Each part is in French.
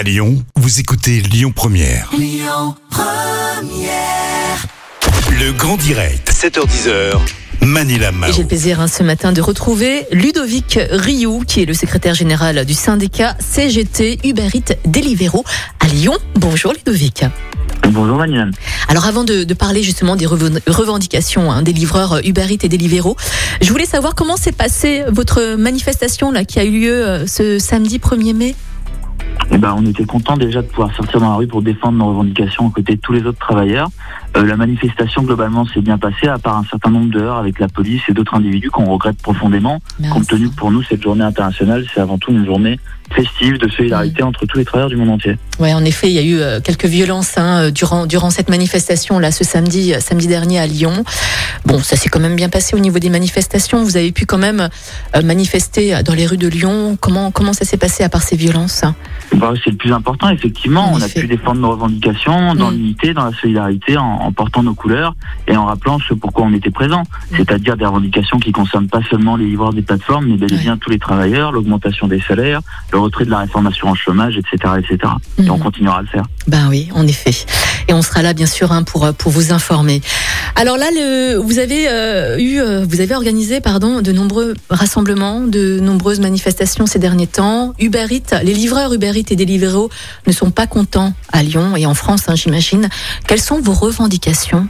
À Lyon, vous écoutez Lyon Première. Le grand direct, 7h10h. Manila Mao. J'ai le plaisir hein, ce matin de retrouver Ludovic Rioux, qui est le secrétaire général du syndicat CGT Uber Eats Deliveroo à Lyon. Bonjour Ludovic. Bonjour Manuel. Alors avant de, de parler justement des reven- revendications hein, des livreurs Uber Eats et Deliveroo, je voulais savoir comment s'est passée votre manifestation là qui a eu lieu euh, ce samedi 1er mai? Eh ben, on était content déjà de pouvoir sortir dans la rue pour défendre nos revendications aux côtés de tous les autres travailleurs. Euh, la manifestation globalement s'est bien passée, à part un certain nombre d'heures avec la police et d'autres individus qu'on regrette profondément, compte tenu que pour nous cette journée internationale, c'est avant tout une journée festive de solidarité entre tous les travailleurs du monde entier. Ouais, en effet, il y a eu euh, quelques violences hein, euh, durant durant cette manifestation là ce samedi samedi dernier à Lyon. Bon, ça s'est quand même bien passé au niveau des manifestations. Vous avez pu quand même euh, manifester dans les rues de Lyon. Comment comment ça s'est passé à part ces violences Bah, c'est le plus important, effectivement. En on a pu défendre nos revendications dans Mm. l'unité, dans la solidarité, en, en portant nos couleurs et en rappelant ce pourquoi on était présent. Mm. C'est-à-dire des revendications qui concernent pas seulement les livreurs des plateformes, mais bel et bien tous les travailleurs, l'augmentation des salaires, le retrait de la réforme assurance chômage, etc., etc. Et on Mhm. continuera à le faire. Ben oui, en effet. Et on sera là bien sûr hein, pour euh, pour vous informer. Alors là, le, vous avez euh, eu, euh, vous avez organisé de nombreux rassemblements, de nombreuses manifestations ces derniers temps. Uber Eats, les livreurs Uber Eats et Deliveroo ne sont pas contents à Lyon et en France, hein, j'imagine. Quelles sont vos revendications?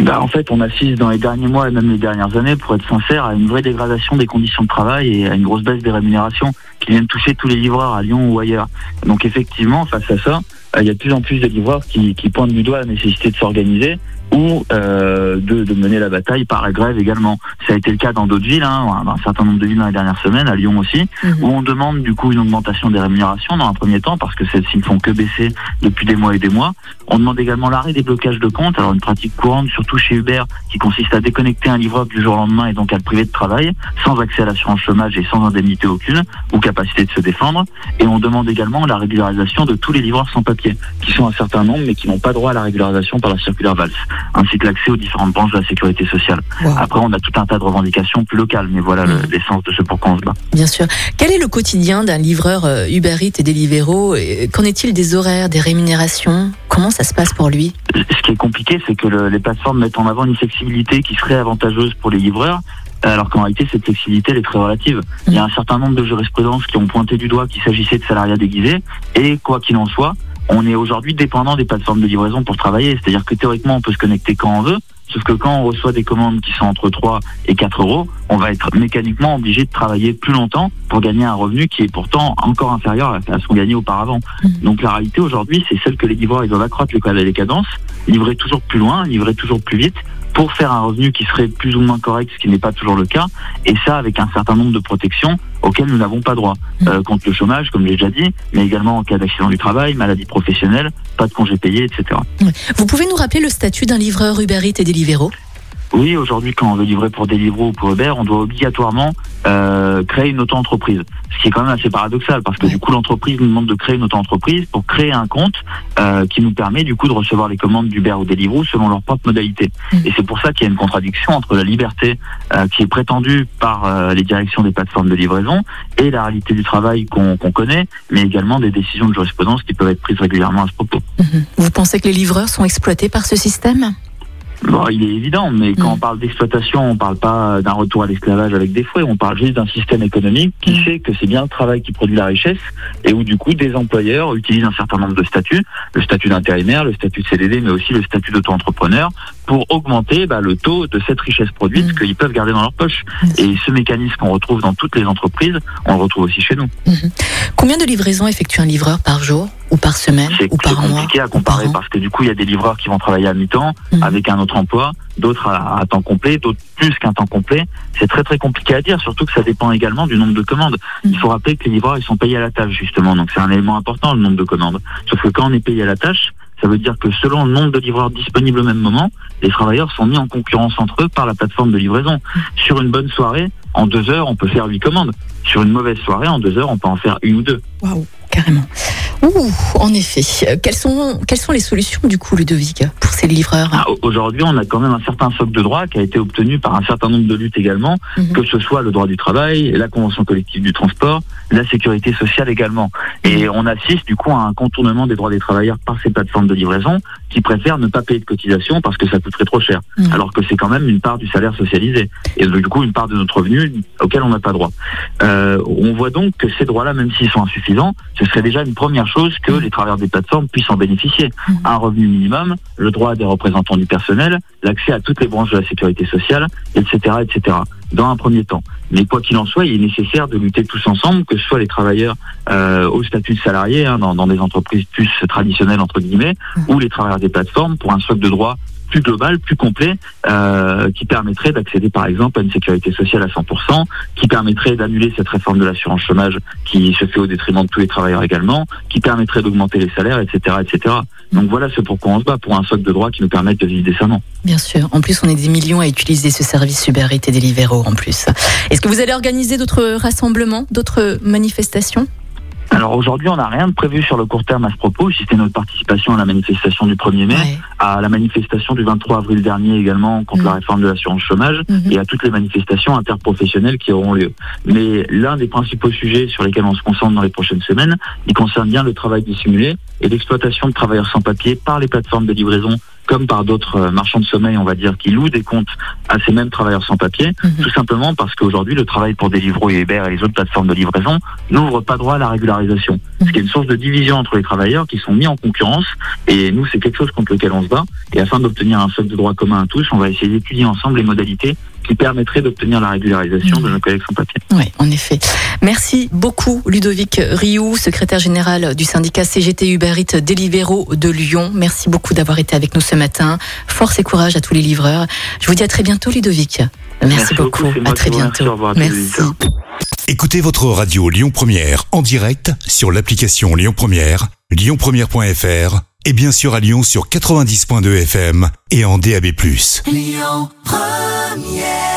Bah, en fait, on assiste dans les derniers mois et même les dernières années, pour être sincère, à une vraie dégradation des conditions de travail et à une grosse baisse des rémunérations qui viennent toucher tous les livreurs à Lyon ou ailleurs. Donc effectivement, face à ça, euh, il y a de plus en plus de livreurs qui, qui pointent du doigt la nécessité de s'organiser ou euh, de, de mener la bataille par la grève également. Ça a été le cas dans d'autres villes, hein, dans un certain nombre de villes dans les dernières semaines, à Lyon aussi, où on demande du coup une augmentation des rémunérations dans un premier temps parce que celles-ci ne font que baisser depuis des mois et des mois. On demande également l'arrêt des blocages de comptes, alors une pratique courante surtout chez Uber qui consiste à déconnecter un livreur du jour au lendemain et donc à le priver de travail sans accès à l'assurance chômage et sans indemnité aucune ou capacité de se défendre. Et on demande également la régularisation de tous les livreurs sans papier qui sont un certain nombre mais qui n'ont pas droit à la régularisation par la circulaire VALS ainsi que l'accès aux différentes branches de la sécurité sociale. Wow. Après on a tout un tas de revendications plus locales mais voilà Mhm. l'essence de ce pourquoi on se bat. Bien sûr. Quel est le quotidien d'un livreur euh, Uber Eats et Deliveroo Et Qu'en est-il des horaires, des rémunérations? Comment ça se passe pour lui? Ce qui est compliqué, c'est que le- les plateformes mettent en avant une flexibilité qui serait avantageuse pour les livreurs, alors qu'en réalité, cette flexibilité, elle est très relative. Il y a un certain nombre de jurisprudences qui ont pointé du doigt qu'il s'agissait de salariat déguisé, et quoi qu'il en soit, on est aujourd'hui dépendant des plateformes de livraison pour travailler. C'est-à-dire que théoriquement, on peut se connecter quand on veut, sauf que quand on reçoit des commandes qui sont entre 3 et 4 euros, on va être mécaniquement obligé de travailler plus longtemps pour gagner un revenu qui est pourtant encore inférieur à ce qu'on gagnait auparavant. Mhm. Donc la réalité aujourd'hui, c'est celle que les livreurs, ils doivent accroître les cadences, livrer toujours plus loin, livrer toujours plus vite, pour faire un revenu qui serait plus ou moins correct, ce qui n'est pas toujours le cas, et ça avec un certain nombre de protections auxquelles nous n'avons pas droit, euh, contre le chômage, comme j'ai déjà dit, mais également en cas d'accident du travail, maladie professionnelle, pas de congés payés, etc. Vous pouvez nous rappeler le statut d'un livreur Uber Eats et Deliveroo? Oui, aujourd'hui, quand on veut livrer pour Deliveroo ou pour Uber, on doit obligatoirement euh, créer une auto-entreprise. Ce qui est quand même assez paradoxal, parce que Ouais. du coup, l'entreprise nous demande de créer une auto-entreprise pour créer un compte euh, qui nous permet du coup de recevoir les commandes d'Uber ou Deliveroo selon leurs propres modalités. Mm. Et c'est pour ça qu'il y a une contradiction entre la liberté euh, qui est prétendue par euh, les directions des plateformes de livraison et la réalité du travail qu'on connaît, mais également des décisions de jurisprudence qui peuvent être prises régulièrement à ce propos. Mhm. Vous pensez que les livreurs sont exploités par ce système? Bon, il est évident, mais quand Mm. on parle d'exploitation, on parle pas d'un retour à l'esclavage avec des fouets, on parle juste d'un système économique qui Mm. fait que c'est bien le travail qui produit la richesse et où du coup des employeurs utilisent un certain nombre de statuts, le statut d'intérimaire, le statut de CDD, mais aussi le statut d'auto-entrepreneur pour augmenter bah, le taux de cette richesse produite Mm. qu'ils peuvent garder dans leur poche. Et ce mécanisme qu'on retrouve dans toutes les entreprises, on le retrouve aussi chez nous. Combien de livraisons effectue un livreur par jour? Ou par semaine C'est ou c'est par mois compliqué à comparer parce que du coup, il y a des livreurs qui vont travailler à mi-temps Mhm. avec un autre emploi, d'autres à, à temps complet, d'autres plus qu'un temps complet. C'est très très compliqué à dire, surtout que ça dépend également du nombre de commandes. Mhm. Il faut rappeler que les livreurs, ils sont payés à la tâche justement, donc c'est un élément important le nombre de commandes. Sauf que quand on est payé à la tâche, ça veut dire que selon le nombre de livreurs disponibles au même moment, les travailleurs sont mis en concurrence entre eux par la plateforme de livraison. Sur une bonne soirée, en deux heures, on peut faire huit commandes. Sur une mauvaise soirée, en deux heures, on peut en faire une ou deux. Waouh, carrément. Ouh, En effet. Quelles sont, quelles sont les solutions du coup, Ludovic, pour ces livreurs? Ah, Aujourd'hui, on a quand même un certain socle de droit qui a été obtenu par un certain nombre de luttes également, mhm. que ce soit le droit du travail, la convention collective du transport, la sécurité sociale également. Et mhm. on assiste du coup à un contournement des droits des travailleurs par ces plateformes de livraison qui préfèrent ne pas payer de cotisation parce que ça coûterait trop cher, mhm. alors que c'est quand même une part du salaire socialisé et du coup une part de notre revenu auquel on n'a pas droit. Euh, on voit donc que ces droits-là, même s'ils sont insuffisants, ce serait déjà une première chose que les travailleurs des plateformes puissent en bénéficier. Mhm. Un revenu minimum, le droit des représentants du personnel, l'accès à toutes les branches de la sécurité sociale, etc., etc. Dans un premier temps. Mais quoi qu'il en soit, il est nécessaire de lutter tous ensemble, que ce soit les travailleurs euh, au statut de salarié, hein, dans, dans, des entreprises plus traditionnelles entre guillemets, mhm. ou les travailleurs des plateformes pour un socle de droits plus global, plus complet, euh, qui permettrait d'accéder par exemple à une sécurité sociale à 100%, qui permettrait d'annuler cette réforme de l'assurance chômage qui se fait au détriment de tous les travailleurs également, qui permettrait d'augmenter les salaires, etc., etc. Donc voilà ce pourquoi on se bat, pour un socle de droits qui nous permette de vivre décemment. Bien sûr. En plus, on est des millions à utiliser ce service Uber Eats et Deliveroo en plus. Est-ce que vous allez organiser d'autres rassemblements, d'autres manifestations? Alors aujourd'hui, on n'a rien de prévu sur le court terme à ce propos, si c'était notre participation à la manifestation du 1er mai, à la manifestation du 23 avril dernier également contre la mm. réforme de l'assurance chômage mm-hmm. et à toutes les manifestations interprofessionnelles qui auront lieu. Mais l'un des principaux sujets sur lesquels on se concentre dans les prochaines semaines, il concerne bien le travail dissimulé et l'exploitation de travailleurs sans papier par les plateformes de livraison comme par d'autres euh, marchands de sommeil, on va dire, qui louent des comptes à ces mêmes travailleurs sans papier, mhm. tout simplement parce qu'aujourd'hui, le travail pour Deliveroo et Uber et les autres plateformes de livraison n'ouvre pas droit à la régularisation. Ce qui est une source de division entre les travailleurs qui sont mis en concurrence, et nous, c'est quelque chose contre lequel on se bat. Et afin d'obtenir un socle de droit commun à tous, on va essayer d'étudier ensemble les modalités qui permettrait d'obtenir la régularisation de nos collègues sans papier. Oui, en effet. Merci beaucoup Ludovic Rioux, secrétaire général du syndicat CGT Uberit Deliveroo de Lyon. Merci beaucoup d'avoir été avec nous ce matin. Force et courage à tous les livreurs. Je vous dis à très bientôt Ludovic. Merci, beaucoup. À très bientôt. Merci. Écoutez votre radio Lyon Première en direct sur l'application Lyon Première, lyonpremière.fr et bien sûr à Lyon sur 90.2 FM et en DAB+. Lyon Première